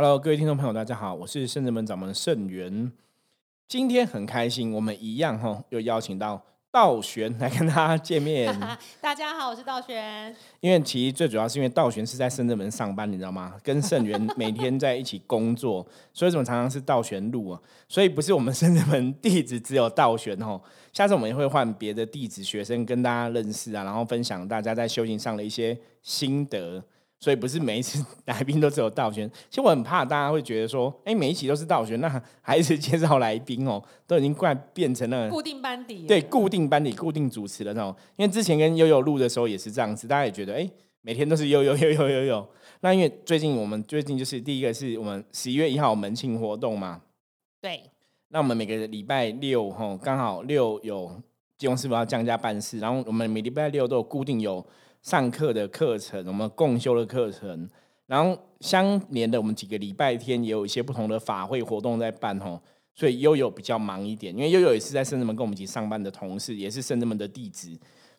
Hello，各位听众朋友，大家好，我是圣人门掌门圣元。今天很开心，我们一样哈，又邀请到道玄来跟大家见面。大家好，我是道玄。因为其实最主要是因为道玄是在圣人门上班，你知道吗？跟圣元每天在一起工作，所以怎么常常是道玄录啊？所以不是我们圣人门弟子只有道玄哦。下次我们也会换别的弟子学生跟大家认识啊，然后分享大家在修行上的一些心得。所以不是每一次 来宾都只有道玄，其实我很怕大家会觉得说，哎，每一期都是道玄，那还是介绍来宾哦，都已经快变成了固定班底，对，固定班底、固定主持的那种。因为之前跟悠悠录的时候也是这样子，大家也觉得，哎，每天都是悠悠 悠悠悠悠。那因为最近我们最近就是第一个是我们十一月一号门庆活动嘛，对。那我们每个礼拜六吼，刚好六有金融师傅要降价办事，然后我们每礼拜六都有固定有。上课的课程，我们共修的课程，然后相连的，我们几个礼拜天也有一些不同的法会活动在办吼，所以悠悠比较忙一点，因为悠悠也是在圣智门跟我们一起上班的同事，也是圣智门的弟子，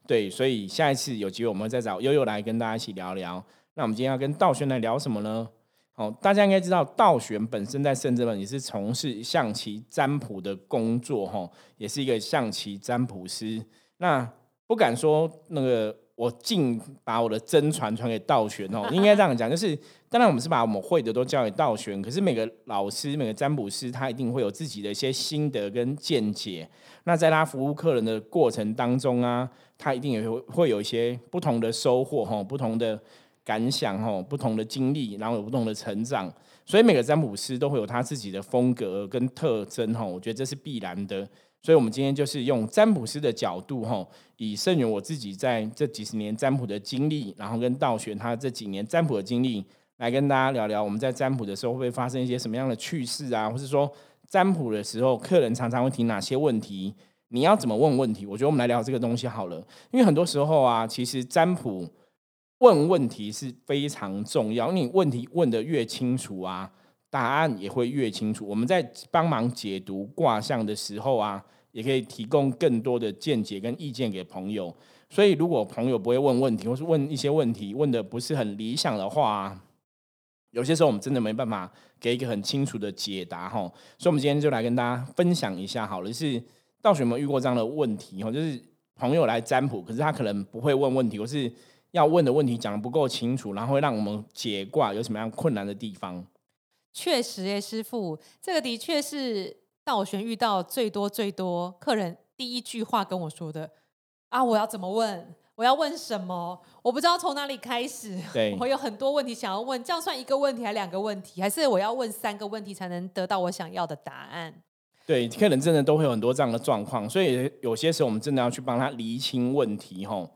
对，所以下一次有机会我们再找悠悠来跟大家一起聊聊。那我们今天要跟道玄来聊什么呢？哦，大家应该知道道玄本身在圣智门也是从事象棋占卜的工作吼，也是一个象棋占卜师。那不敢说那个。我尽把我的真传传给道玄哦，应该这样讲，就是当然我们是把我们会的都交给道玄，可是每个老师、每个占卜师他一定会有自己的一些心得跟见解。那在他服务客人的过程当中啊，他一定也会会有一些不同的收获哈，不同的感想哈，不同的经历，然后有不同的成长。所以每个占卜师都会有他自己的风格跟特征哈，我觉得这是必然的。所以，我们今天就是用占卜师的角度，哈，以圣元我自己在这几十年占卜的经历，然后跟道玄他这几年占卜的经历，来跟大家聊聊，我们在占卜的时候会不会发生一些什么样的趣事啊，或是说占卜的时候，客人常常会提哪些问题，你要怎么问问题？我觉得我们来聊这个东西好了，因为很多时候啊，其实占卜问问题是非常重要，你问题问的越清楚啊。答案也会越清楚。我们在帮忙解读卦象的时候啊，也可以提供更多的见解跟意见给朋友。所以，如果朋友不会问问题，或是问一些问题问的不是很理想的话，有些时候我们真的没办法给一个很清楚的解答哈。所以，我们今天就来跟大家分享一下好了，是道学有没有遇过这样的问题哈？就是朋友来占卜，可是他可能不会问问题，或是要问的问题讲的不够清楚，然后会让我们解卦有什么样困难的地方？确实耶，师傅，这个的确是道玄遇到最多最多客人第一句话跟我说的啊！我要怎么问？我要问什么？我不知道从哪里开始。对，我有很多问题想要问，这样算一个问题还两个问题？还是我要问三个问题才能得到我想要的答案？对，客人真的都会有很多这样的状况，所以有些时候我们真的要去帮他厘清问题。吼，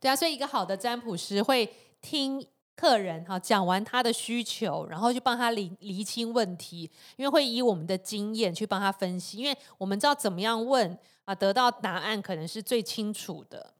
对啊，所以一个好的占卜师会听。客人哈讲完他的需求，然后就帮他理厘清问题，因为会以我们的经验去帮他分析，因为我们知道怎么样问啊，得到答案可能是最清楚的。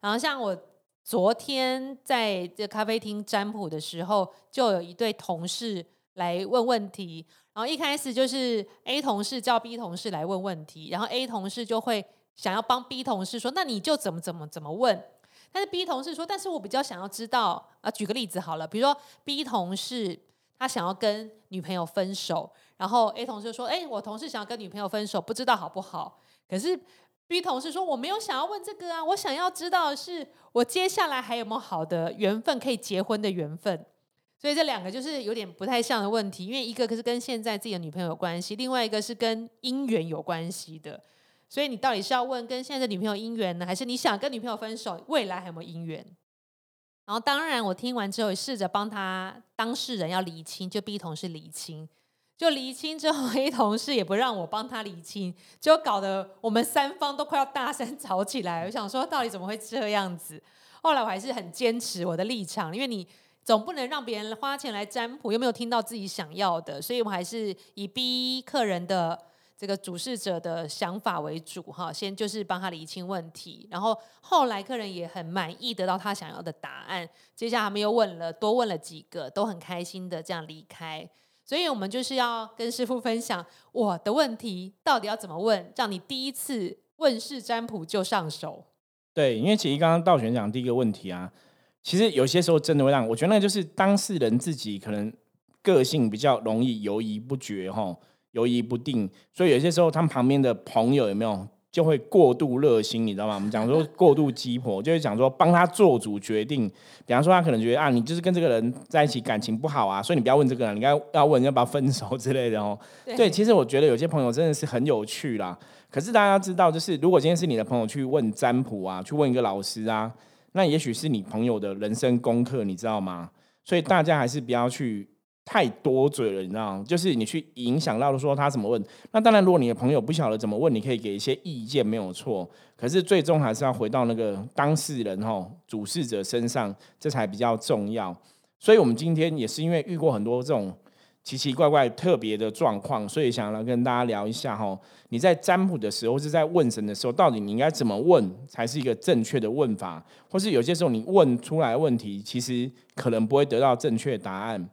然后像我昨天在这咖啡厅占卜的时候，就有一对同事来问问题，然后一开始就是 A 同事叫 B 同事来问问题，然后 A 同事就会想要帮 B 同事说，那你就怎么怎么怎么问。但是 B 同事说，但是我比较想要知道啊，举个例子好了，比如说 B 同事他想要跟女朋友分手，然后 A 同事说，哎，我同事想要跟女朋友分手，不知道好不好？可是 B 同事说，我没有想要问这个啊，我想要知道的是我接下来还有没有好的缘分可以结婚的缘分。所以这两个就是有点不太像的问题，因为一个可是跟现在自己的女朋友有关系，另外一个是跟姻缘有关系的。所以你到底是要问跟现在的女朋友姻缘呢，还是你想跟女朋友分手，未来还有没有姻缘？然后当然我听完之后，试着帮他当事人要理清，就 B 同事理清，就理清之后，A 同事也不让我帮他理清，就搞得我们三方都快要大声吵起来。我想说，到底怎么会这样子？后来我还是很坚持我的立场，因为你总不能让别人花钱来占卜，又没有听到自己想要的，所以我还是以 B 客人的。这个主事者的想法为主哈，先就是帮他理清问题，然后后来客人也很满意，得到他想要的答案。接下来他们又问了多问了几个，都很开心的这样离开。所以我们就是要跟师傅分享我的问题到底要怎么问，让你第一次问世占卜就上手。对，因为其实刚刚道玄讲第一个问题啊，其实有些时候真的会让我觉得，那就是当事人自己可能个性比较容易犹疑不决，哈，犹疑不定，所以有些时候他们旁边的朋友有没有就会过度热心，你知道吗？我们讲说过度鸡婆，就会讲说帮他做主决定。比方说他可能觉得啊，你就是跟这个人在一起感情不好啊，所以你不要问这个人，你该要问要不要分手之类的哦。对，其实我觉得有些朋友真的是很有趣啦。可是大家知道，就是如果今天是你的朋友去问占卜啊，去问一个老师啊，那也许是你朋友的人生功课，你知道吗？所以大家还是不要去太多嘴了，你知道吗？就是你去影响到了说他怎么问。那当然，如果你的朋友不晓得怎么问，你可以给一些意见，没有错。可是最终还是要回到那个当事人哈，主事者身上，这才比较重要。所以我们今天也是因为遇过很多这种。奇奇怪怪、特别的状况，所以想来跟大家聊一下哈。你在占卜的时候，是在问神的时候，到底你应该怎么问才是一个正确的问法？或是有些时候你问出来问题，其实可能不会得到正确答案。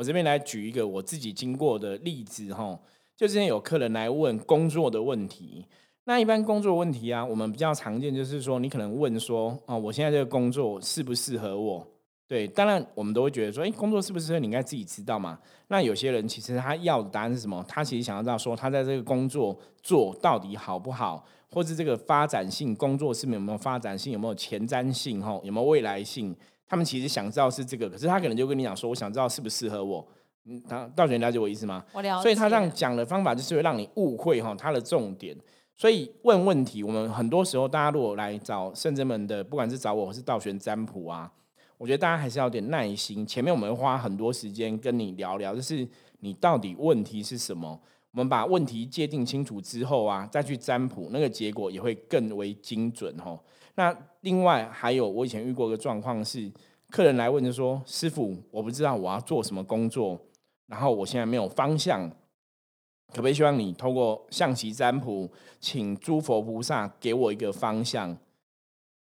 我这边来举一个我自己经过的例子哈，就之前有客人来问工作的问题。那一般工作问题啊，我们比较常见就是说，你可能问说，哦，我现在这个工作适不适合我？对，当然我们都会觉得说，哎，工作适不适合你应该自己知道嘛？那有些人其实他要的答案是什么？他其实想要知道说，他在这个工作做到底好不好，或是这个发展性工作是有没有发展性，有没有前瞻性，哈，有没有未来性？他们其实想知道是这个，可是他可能就跟你讲说，我想知道适不适合我。嗯，他道玄了解我意思吗？我了解。所以他这样讲的方法就是会让你误会哈他的重点。所以问问题，我们很多时候大家如果来找圣真门的，不管是找我或是道玄占卜啊。我觉得大家还是要点耐心。前面我们会花很多时间跟你聊聊，就是你到底问题是什么。我们把问题界定清楚之后啊，再去占卜，那个结果也会更为精准哦。那另外还有，我以前遇过一个状况是，客人来问就说：“师傅，我不知道我要做什么工作，然后我现在没有方向，可不可以希望你透过象棋占卜，请诸佛菩萨给我一个方向？”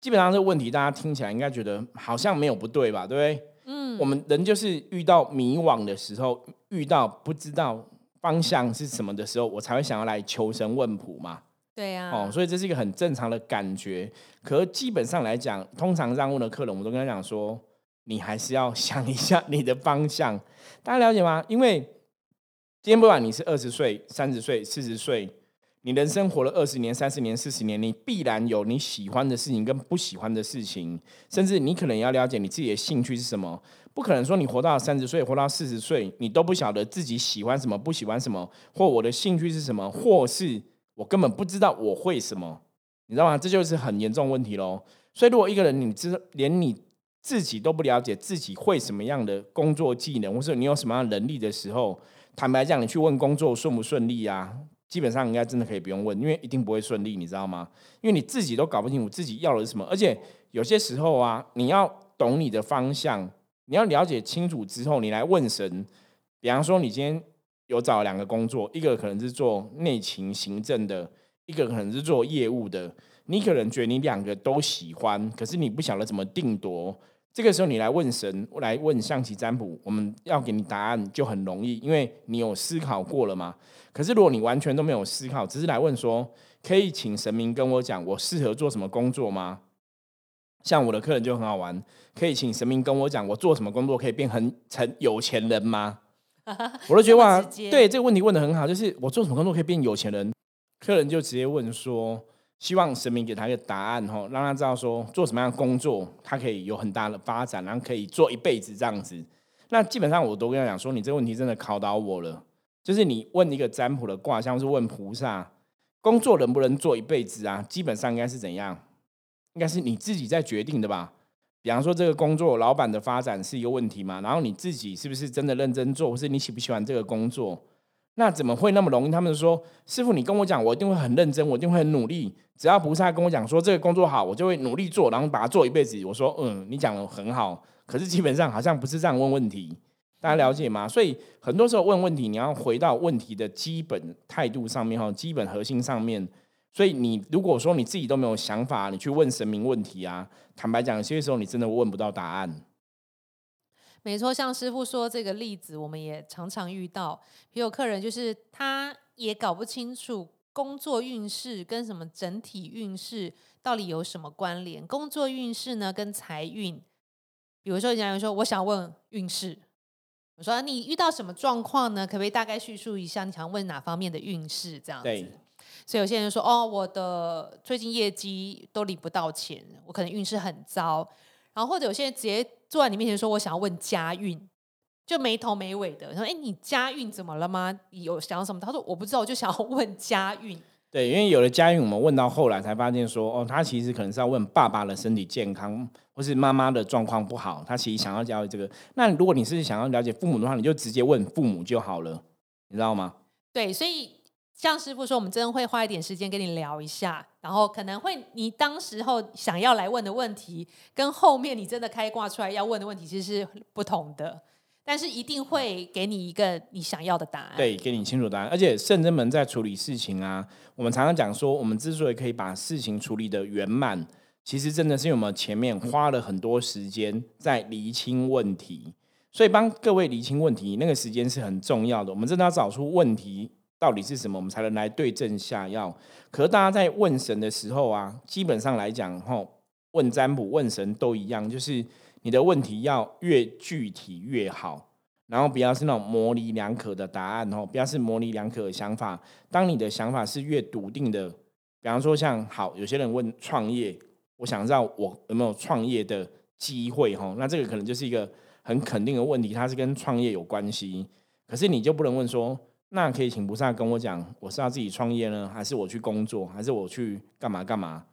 基本上这个问题，大家听起来应该觉得好像没有不对吧？对不对？嗯，我们人就是遇到迷惘的时候，遇到不知道方向是什么的时候，我才会想要来求神问卜嘛。对呀。哦，所以这是一个很正常的感觉。可基本上来讲，通常让问的客人，我都跟他讲说，你还是要想一下你的方向。大家了解吗？因为今天不管你是二十岁、三十岁、四十岁。你人生活了二十年、三十年、四十年，你必然有你喜欢的事情跟不喜欢的事情，甚至你可能要了解你自己的兴趣是什么。不可能说你活到三十岁、活到四十岁，你都不晓得自己喜欢什么、不喜欢什么，或我的兴趣是什么，或是我根本不知道我会什么，你知道吗？这就是很严重问题喽。所以，如果一个人你知连你自己都不了解自己会什么样的工作技能，或者你有什么样能力的时候，坦白讲，你去问工作顺不顺利啊？基本上应该真的可以不用问，因为一定不会顺利，你知道吗？因为你自己都搞不清楚自己要的是什么，而且有些时候啊，你要懂你的方向，你要了解清楚之后，你来问神。比方说，你今天有找两个工作，一个可能是做内勤行政的，一个可能是做业务的，你可能觉得你两个都喜欢，可是你不晓得怎么定夺。这个时候你来问神，来问象棋占卜，我们要给你答案就很容易，因为你有思考过了嘛。可是如果你完全都没有思考，只是来问说，可以请神明跟我讲，我适合做什么工作吗？像我的客人就很好玩，可以请神明跟我讲，我做什么工作可以变很成有钱人吗？我都觉得哇，对这个问题问的很好，就是我做什么工作可以变有钱人？客人就直接问说。希望神明给他一个答案吼，让他知道说做什么样的工作，他可以有很大的发展，然后可以做一辈子这样子。那基本上我都跟他讲说，你这个问题真的考倒我了。就是你问一个占卜的卦象，是问菩萨工作能不能做一辈子啊？基本上应该是怎样？应该是你自己在决定的吧？比方说这个工作，老板的发展是一个问题嘛？然后你自己是不是真的认真做，或是你喜不喜欢这个工作？那怎么会那么容易？他们说：“师傅，你跟我讲，我一定会很认真，我一定会很努力。只要菩萨跟我讲说这个工作好，我就会努力做，然后把它做一辈子。”我说：“嗯，你讲的很好，可是基本上好像不是这样问问题，大家了解吗？所以很多时候问问题，你要回到问题的基本态度上面哈，基本核心上面。所以你如果说你自己都没有想法，你去问神明问题啊，坦白讲，有些时候你真的问不到答案。”没错，像师傅说这个例子，我们也常常遇到。也有客人就是他也搞不清楚工作运势跟什么整体运势到底有什么关联。工作运势呢，跟财运，比如说，人家说我想问运势，我说你遇到什么状况呢？可不可以大概叙述一下？你想问哪方面的运势这样子？对所以有些人说，哦，我的最近业绩都领不到钱，我可能运势很糟。然后或者有些人直接坐在你面前说，我想要问家运，就没头没尾的。说，哎，你家运怎么了吗？有想要什么？他说我不知道，我就想要问家运。对，因为有的家运，我们问到后来才发现说，哦，他其实可能是要问爸爸的身体健康，或是妈妈的状况不好，他其实想要了解这个。那如果你是想要了解父母的话，你就直接问父母就好了，你知道吗？对，所以像师傅说，我们真的会花一点时间跟你聊一下，然后可能会你当时候想要来问的问题，跟后面你真的开挂出来要问的问题其实是不同的。但是一定会给你一个你想要的答案。对，给你清楚答案。而且圣真门在处理事情啊，我们常常讲说，我们之所以可以把事情处理的圆满，其实真的是因为我们前面花了很多时间在厘清问题。所以帮各位厘清问题，那个时间是很重要的。我们真的要找出问题到底是什么，我们才能来对症下药。可是大家在问神的时候啊，基本上来讲，吼，问占卜、问神都一样，就是。你的问题要越具体越好，然后不要是那种模棱两可的答案吼，不要是模棱两可的想法。当你的想法是越笃定的，比方说像好，有些人问创业，我想知道我有没有创业的机会吼，那这个可能就是一个很肯定的问题，它是跟创业有关系。可是你就不能问说，那可以请菩萨跟我讲，我是要自己创业呢，还是我去工作，还是我去干嘛干嘛？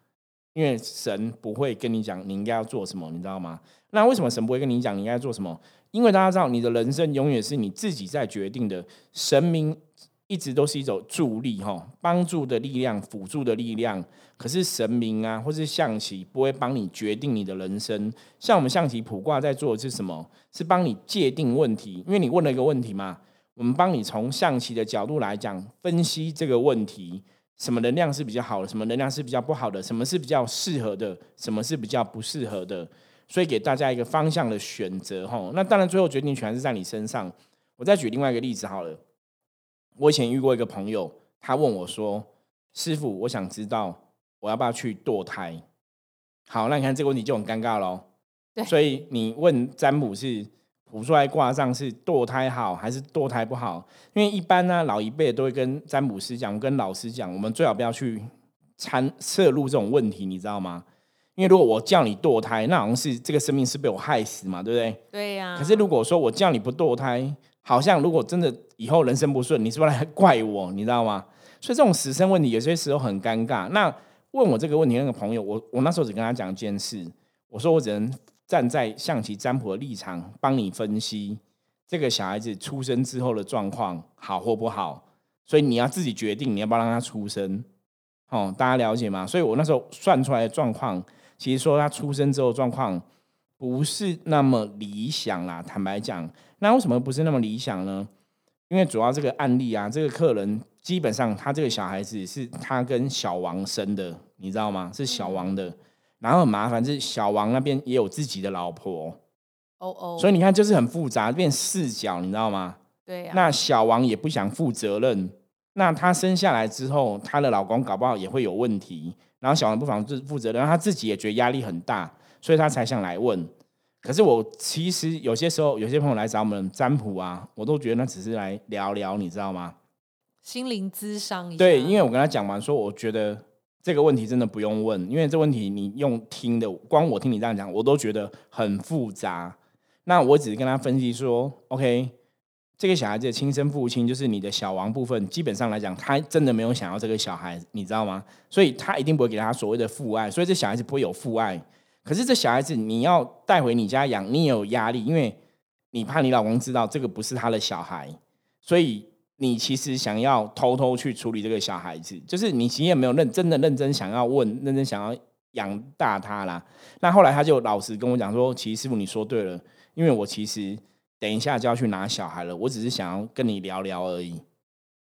因为神不会跟你讲你应该要做什么，你知道吗？那为什么神不会跟你讲你应该做什么？因为大家知道，你的人生永远是你自己在决定的。神明一直都是一种助力，哈，帮助的力量、辅助的力量。可是神明啊，或是象棋不会帮你决定你的人生。像我们象棋卜卦在做的是什么？是帮你界定问题。因为你问了一个问题嘛，我们帮你从象棋的角度来讲分析这个问题。什么能量是比较好的？什么能量是比较不好的？什么是比较适合的？什么是比较不适合的？所以给大家一个方向的选择，哈。那当然，最后决定权是在你身上。我再举另外一个例子好了。我以前遇过一个朋友，他问我说：“师傅，我想知道我要不要去堕胎？”好，那你看这个问题就很尴尬喽。对，所以你问占卜是。卜出来卦上是堕胎好还是堕胎不好？因为一般呢，老一辈都会跟占卜师讲，跟老师讲，我们最好不要去参涉入这种问题，你知道吗？因为如果我叫你堕胎，那好像是这个生命是被我害死嘛，对不对？对呀。可是如果说我叫你不堕胎，好像如果真的以后人生不顺，你是不是来怪我？你知道吗？所以这种死生问题有些时候很尴尬。那问我这个问题那个朋友，我我那时候只跟他讲一件事，我说我只能。站在象棋占卜的立场，帮你分析这个小孩子出生之后的状况好或不好，所以你要自己决定你要不要让他出生。哦，大家了解吗？所以我那时候算出来的状况，其实说他出生之后状况不是那么理想啦。坦白讲，那为什么不是那么理想呢？因为主要这个案例啊，这个客人基本上他这个小孩子是他跟小王生的，你知道吗？是小王的。然后很麻烦，是小王那边也有自己的老婆，哦哦，所以你看就是很复杂，变四角，你知道吗？对呀。那小王也不想负责任，那她生下来之后，她的老公搞不好也会有问题，然后小王不妨负负责任，他自己也觉得压力很大，所以他才想来问。可是我其实有些时候，有些朋友来找我们占卜啊，我都觉得那只是来聊聊，你知道吗？心灵咨商一下。对，因为我跟他讲完说，我觉得。这个问题真的不用问，因为这问题你用听的，光我听你这样讲，我都觉得很复杂。那我只是跟他分析说，OK，这个小孩子的亲生父亲就是你的小王部分，基本上来讲，他真的没有想要这个小孩，你知道吗？所以他一定不会给他所谓的父爱，所以这小孩子不会有父爱。可是这小孩子你要带回你家养，你也有压力，因为你怕你老公知道这个不是他的小孩，所以。你其实想要偷偷去处理这个小孩子，就是你其实也没有认真的认真想要问，认真想要养大他啦。那后来他就老实跟我讲说：“其实师傅你说对了，因为我其实等一下就要去拿小孩了，我只是想要跟你聊聊而已。”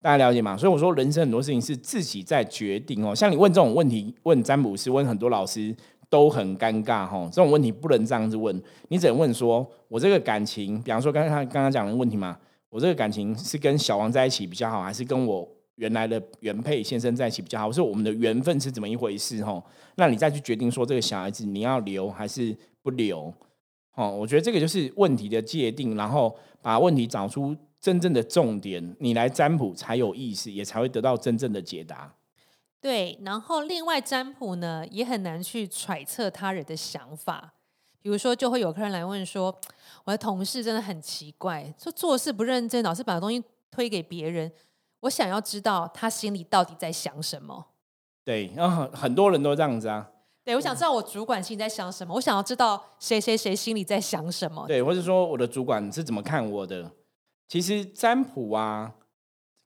大家了解吗？所以我说人生很多事情是自己在决定哦。像你问这种问题，问占卜师，问很多老师都很尴尬哈。这种问题不能这样子问，你只能问说：“我这个感情，比方说刚刚刚刚讲的问题嘛。”我这个感情是跟小王在一起比较好，还是跟我原来的原配先生在一起比较好？我说我们的缘分是怎么一回事？吼，那你再去决定说这个小孩子你要留还是不留？哦，我觉得这个就是问题的界定，然后把问题找出真正的重点，你来占卜才有意思，也才会得到真正的解答。对，然后另外占卜呢，也很难去揣测他人的想法。比如说，就会有客人来问说：“我的同事真的很奇怪，说做事不认真，老是把东西推给别人。我想要知道他心里到底在想什么。”对，然后很多人都这样子啊。对，我想知道我主管心里在想什么，我想要知道谁谁谁心里在想什么。对，或者说我的主管是怎么看我的。其实占卜啊，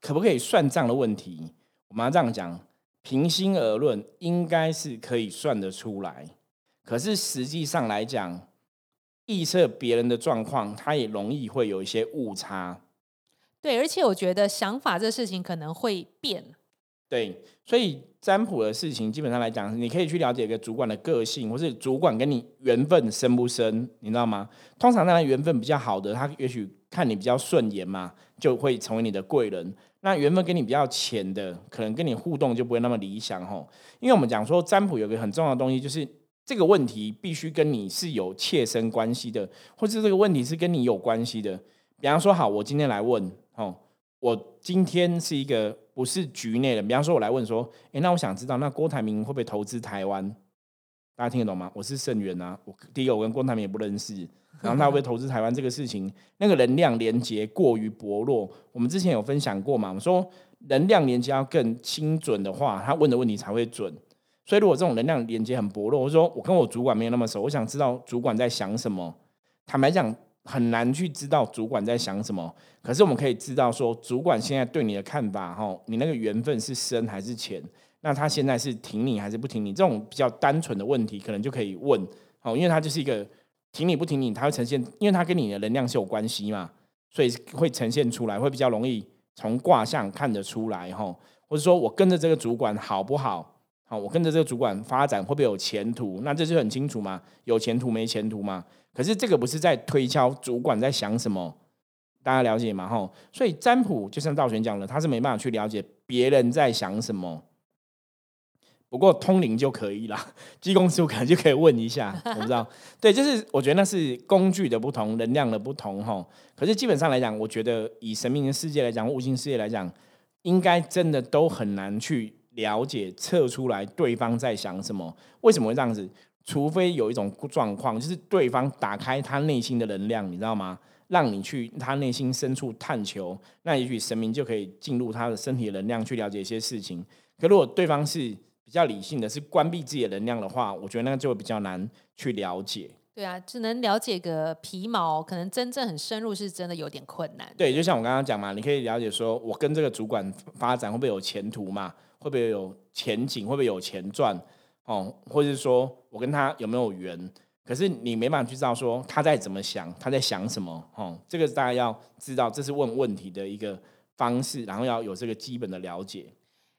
可不可以算账的问题，我们要这样讲。平心而论，应该是可以算得出来。可是实际上来讲，预测别人的状况，它也容易会有一些误差。对，而且我觉得想法这事情可能会变。对，所以占卜的事情，基本上来讲，你可以去了解一个主管的个性，或是主管跟你缘分深不深，你知道吗？通常当然缘分比较好的，他也许看你比较顺眼嘛，就会成为你的贵人。那缘分跟你比较浅的，可能跟你互动就不会那么理想吼。因为我们讲说占卜有个很重要的东西，就是这个问题必须跟你是有切身关系的，或者这个问题是跟你有关系的。比方说，好，我今天来问哦，我今天是一个不是局内的，比方说，我来问说，诶，那我想知道，那郭台铭会不会投资台湾？大家听得懂吗？我是盛元啊，我第一个我跟郭台铭也不认识。然后他会投资台湾这个事情，那个能量连接过于薄弱。我们之前有分享过嘛？我说能量连接要更精准的话，他问的问题才会准。所以如果这种能量连接很薄弱，我说我跟我主管没有那么熟，我想知道主管在想什么。坦白讲，很难去知道主管在想什么。可是我们可以知道说，主管现在对你的看法，哈，你那个缘分是深还是浅？那他现在是挺你还是不挺你？这种比较单纯的问题，可能就可以问。哦，因为他就是一个。挺你不挺你，他会呈现，因为他跟你的能量是有关系嘛，所以会呈现出来，会比较容易从卦象看得出来哈。或者说我跟着这个主管好不好？我跟着这个主管发展会不会有前途？那这就很清楚嘛，有前途没前途嘛？可是这个不是在推敲主管在想什么，大家了解吗？哈，所以占卜就像道玄讲的，他是没办法去了解别人在想什么。不过通灵就可以了，技工师傅可能就可以问一下，我不知道。对，就是我觉得那是工具的不同，能量的不同哈。可是基本上来讲，我觉得以神明的世界来讲，悟性世界来讲，应该真的都很难去了解测出来对方在想什么。为什么会这样子？除非有一种状况，就是对方打开他内心的能量，你知道吗？让你去他内心深处探求，那也许神明就可以进入他的身体能量去了解一些事情。可如果对方是比较理性的是关闭自己的能量的话，我觉得那个就会比较难去了解。对啊，只能了解个皮毛，可能真正很深入是真的有点困难。对，就像我刚刚讲嘛，你可以了解说我跟这个主管发展会不会有前途嘛？会不会有前景？会不会有钱赚？哦，或者是说我跟他有没有缘？可是你没办法去知道说他在怎么想，他在想什么？哦，这个大家要知道，这是问问题的一个方式，然后要有这个基本的了解。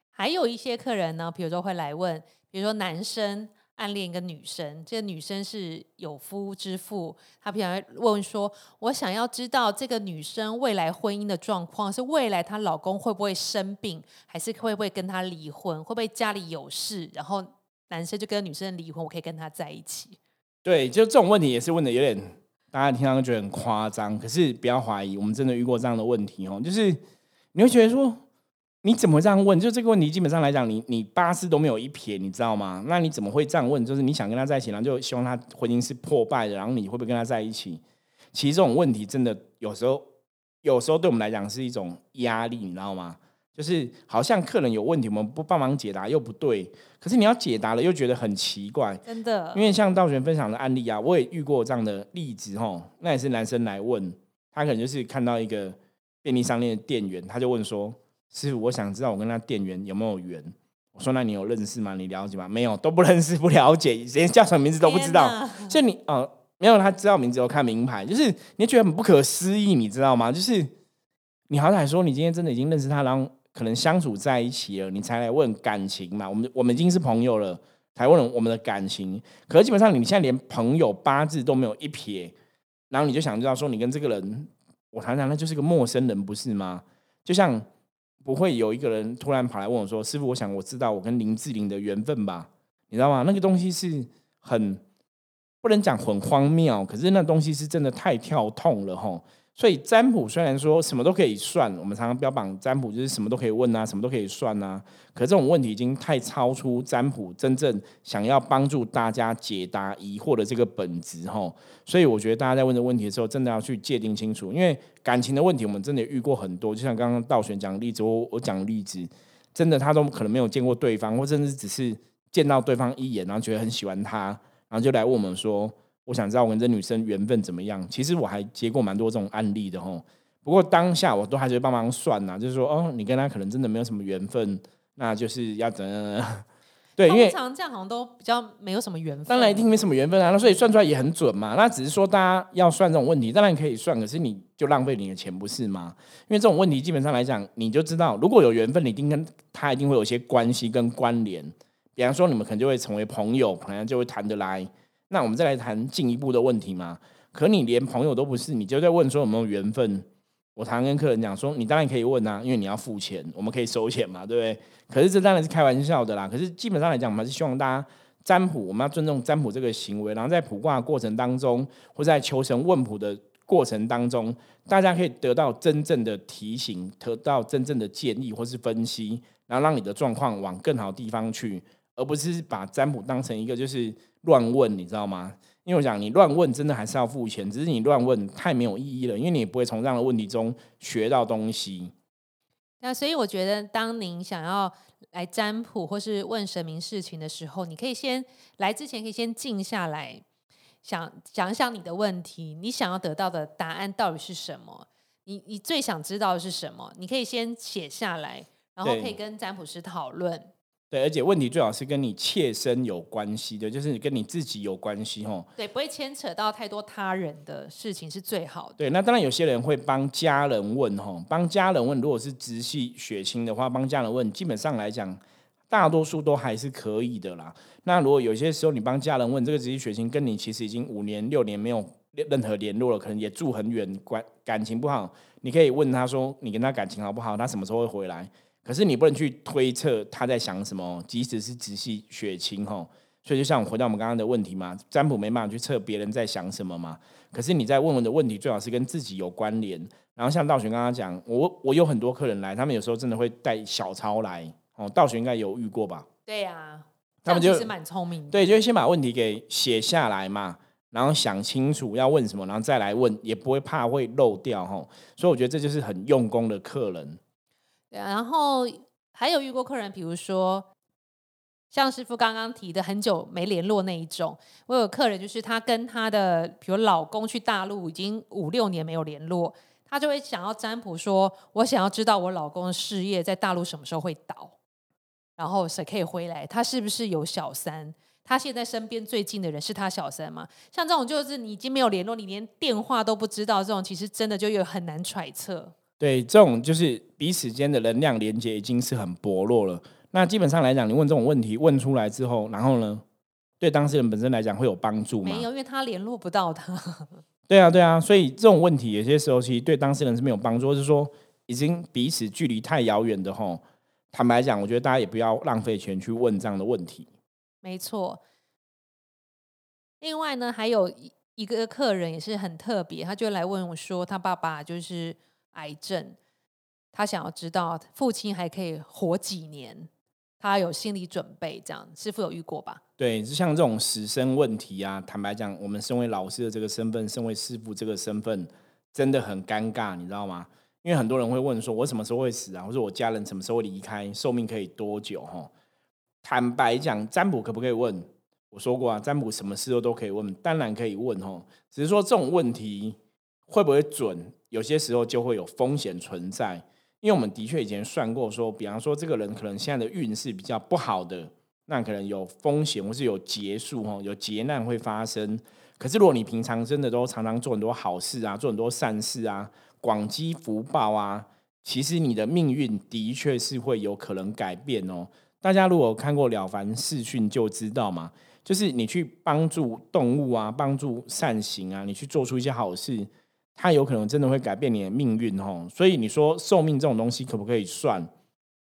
还有一些客人呢，比如说会来问，比如说男生暗恋一个女生，这个女生是有夫之妇，他比如问说，我想要知道这个女生未来婚姻的状况，是未来她老公会不会生病，还是会不会跟她离婚，会不会家里有事，然后男生就跟女生离婚，我可以跟她在一起。对，就这种问题也是问的有点，大家听上去很夸张，可是不要怀疑，我们真的遇过这样的问题哦，就是你会觉得说。你怎么这样问？就这个问题，基本上来讲，你你八字都没有一撇，你知道吗？那你怎么会这样问？就是你想跟他在一起，然后就希望他婚姻是破败的，然后你会不会跟他在一起？其实这种问题真的有时候，有时候对我们来讲是一种压力，你知道吗？就是好像客人有问题，我们不帮忙解答又不对，可是你要解答了又觉得很奇怪，真的。因为像道玄分享的案例啊，我也遇过这样的例子哈。那也是男生来问，他可能就是看到一个便利商店的店员，他就问说。师傅，我想知道我跟他店员有没有缘。我说：“那你有认识吗？你了解吗？没有，都不认识，不了解，连叫什么名字都不知道。所以你哦，没有他知道名字，我看名牌，就是你觉得很不可思议，你知道吗？就是你好歹说你今天真的已经认识他，然后可能相处在一起了，你才来问感情嘛。我们我们已经是朋友了，才问我们的感情。可是基本上你现在连朋友八字都没有一撇，然后你就想知道说你跟这个人，我谈谈，那就是个陌生人，不是吗？就像。不会有一个人突然跑来问我说：“师傅，我想我知道我跟林志玲的缘分吧？你知道吗？那个东西是很不能讲很荒谬，可是那东西是真的太跳痛了吼。所以占卜虽然说什么都可以算，我们常常标榜占卜就是什么都可以问啊，什么都可以算啊。可这种问题已经太超出占卜真正想要帮助大家解答疑惑的这个本质吼。所以我觉得大家在问这问题的时候，真的要去界定清楚，因为感情的问题我们真的遇过很多。就像刚刚道玄讲例子，我我讲例子，真的他都可能没有见过对方，或甚至只是见到对方一眼，然后觉得很喜欢他，然后就来问我们说。我想知道我跟这女生缘分怎么样？其实我还接过蛮多这种案例的吼。不过当下我都还是帮忙算呐，就是说哦，你跟他可能真的没有什么缘分，那就是要怎样？对，因为常这样好像都比较没有什么缘分。当然一定没什么缘分啊，那所以算出来也很准嘛。那只是说大家要算这种问题，当然可以算，可是你就浪费你的钱不是吗？因为这种问题基本上来讲，你就知道如果有缘分，你一定跟他一定会有一些关系跟关联。比方说你们可能就会成为朋友，可能就会谈得来。那我们再来谈进一步的问题嘛？可你连朋友都不是，你就在问说有没有缘分？我常跟客人讲说，你当然可以问啊，因为你要付钱，我们可以收钱嘛，对不对？可是这当然是开玩笑的啦。可是基本上来讲，我们还是希望大家占卜，我们要尊重占卜这个行为，然后在卜卦过程当中，或在求神问卜的过程当中，大家可以得到真正的提醒，得到真正的建议或是分析，然后让你的状况往更好地方去，而不是把占卜当成一个就是。乱问，你知道吗？因为我想你乱问，真的还是要付钱。只是你乱问太没有意义了，因为你不会从这样的问题中学到东西。那所以我觉得，当您想要来占卜或是问神明事情的时候，你可以先来之前可以先静下来，想想想你的问题，你想要得到的答案到底是什么？你你最想知道的是什么？你可以先写下来，然后可以跟占卜师讨论。对，而且问题最好是跟你切身有关系的，就是跟你自己有关系吼。对，不会牵扯到太多他人的事情是最好的。对，那当然有些人会帮家人问吼，帮家人问，如果是直系血亲的话，帮家人问，基本上来讲，大多数都还是可以的啦。那如果有些时候你帮家人问，这个直系血亲跟你其实已经五年六年没有任何联络了，可能也住很远，关感情不好，你可以问他说，你跟他感情好不好？他什么时候会回来？可是你不能去推测他在想什么，即使是仔细血亲吼。所以就像我回到我们刚刚的问题嘛，占卜没办法去测别人在想什么嘛。可是你在问问的问题，最好是跟自己有关联。然后像道玄刚刚讲，我我有很多客人来，他们有时候真的会带小抄来哦。道玄应该有遇过吧？对呀，他们就是蛮聪明的。对，就先把问题给写下来嘛，然后想清楚要问什么，然后再来问，也不会怕会漏掉哈。所以我觉得这就是很用功的客人。然后还有遇过客人，比如说像师傅刚刚提的很久没联络那一种，我有客人就是他跟他的比如老公去大陆已经五六年没有联络，他就会想要占卜说，我想要知道我老公的事业在大陆什么时候会倒，然后谁可以回来，他是不是有小三？他现在身边最近的人是他小三吗？像这种就是你已经没有联络，你连电话都不知道，这种其实真的就有很难揣测。对，这种就是彼此间的能量连接已经是很薄弱了。那基本上来讲，你问这种问题问出来之后，然后呢，对当事人本身来讲会有帮助吗？没有，因为他联络不到他。对啊，对啊，所以这种问题有些时候其实对当事人是没有帮助，或是说已经彼此距离太遥远的吼。坦白讲，我觉得大家也不要浪费钱去问这样的问题。没错。另外呢，还有一个客人也是很特别，他就来问我说，他爸爸就是。癌症，他想要知道父亲还可以活几年，他有心理准备。这样师傅有遇过吧？对，就像这种死生问题啊，坦白讲，我们身为老师的这个身份，身为师傅这个身份，真的很尴尬，你知道吗？因为很多人会问说，我什么时候会死啊？或者我家人什么时候会离开？寿命可以多久？哈，坦白讲，占卜可不可以问？我说过啊，占卜什么事都都可以问，当然可以问哦。只是说这种问题会不会准？有些时候就会有风险存在，因为我们的确以前算过，说比方说这个人可能现在的运势比较不好的，那可能有风险或是有结束哈，有劫难会发生。可是如果你平常真的都常常做很多好事啊，做很多善事啊，广积福报啊，其实你的命运的确是会有可能改变哦。大家如果看过《了凡四训》就知道嘛，就是你去帮助动物啊，帮助善行啊，你去做出一些好事。它有可能真的会改变你的命运哦，所以你说寿命这种东西可不可以算？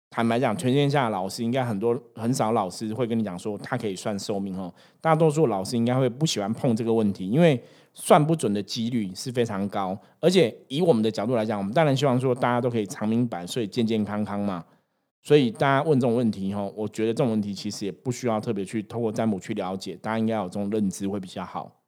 坦白讲，全天下的老师应该很多很少老师会跟你讲说他可以算寿命哦。大多数老师应该会不喜欢碰这个问题，因为算不准的几率是非常高。而且以我们的角度来讲，我们当然希望说大家都可以长命百岁、健健康康嘛。所以大家问这种问题哈，我觉得这种问题其实也不需要特别去透过占卜去了解，大家应该有这种认知会比较好。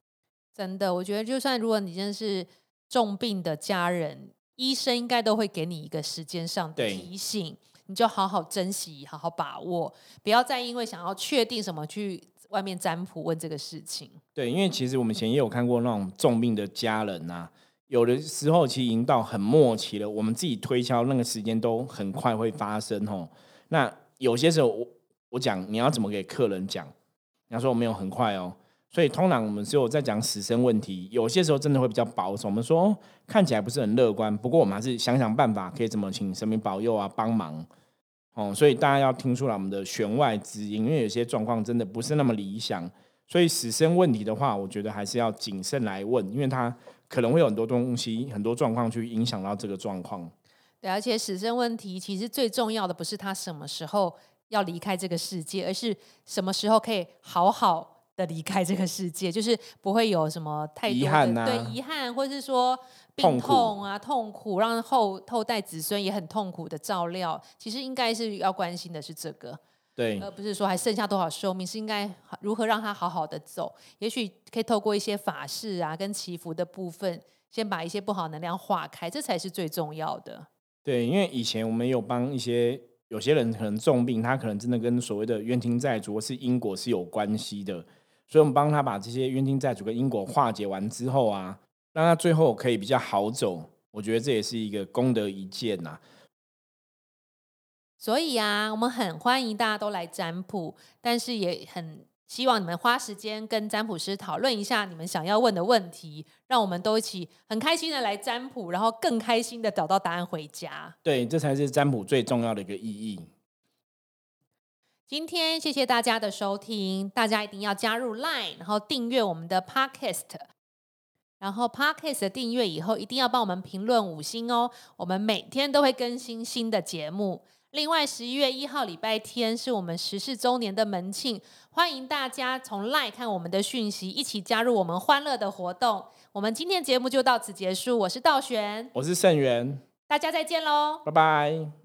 真的，我觉得就算如果你真的是重病的家人，医生应该都会给你一个时间上的提醒，你就好好珍惜，好好把握，不要再因为想要确定什么去外面占卜问这个事情。对，因为其实我们以前也有看过那种重病的家人呐。有的时候其实已经到很末期了，我们自己推敲那个时间都很快会发生哦。那有些时候我我讲你要怎么给客人讲，你要说我没有很快哦。所以通常我们只有在讲死生问题，有些时候真的会比较保守。我们说看起来不是很乐观，不过我们还是想想办法，可以怎么请神明保佑啊，帮忙哦。所以大家要听出来我们的弦外之音，因为有些状况真的不是那么理想。所以死生问题的话，我觉得还是要谨慎来问，因为他。可能会有很多东西、很多状况去影响到这个状况。对，而且死生问题其实最重要的不是他什么时候要离开这个世界，而是什么时候可以好好的离开这个世界，就是不会有什么太多的对遗憾，或是说病痛啊、痛苦，让后后代子孙也很痛苦的照料。其实应该是要关心的是这个。对，而不是说还剩下多少寿命，是应该如何让他好好的走？也许可以透过一些法事啊，跟祈福的部分，先把一些不好能量化开，这才是最重要的。对，因为以前我们有帮一些有些人可能重病，他可能真的跟所谓的冤亲债主或是因果是有关系的，所以我们帮他把这些冤亲债主跟因果化解完之后啊，让他最后可以比较好走。我觉得这也是一个功德一件呐。所以啊，我们很欢迎大家都来占卜，但是也很希望你们花时间跟占卜师讨论一下你们想要问的问题，让我们都一起很开心的来占卜，然后更开心的找到答案回家。对，这才是占卜最重要的一个意义。今天谢谢大家的收听，大家一定要加入 Line，然后订阅我们的 Podcast，然后 Podcast 订阅以后一定要帮我们评论五星哦，我们每天都会更新新的节目。另外，十一月一号礼拜天是我们十四周年的门庆，欢迎大家从 LINE 看我们的讯息，一起加入我们欢乐的活动。我们今天节目就到此结束，我是道玄，我是盛元，大家再见喽，拜拜。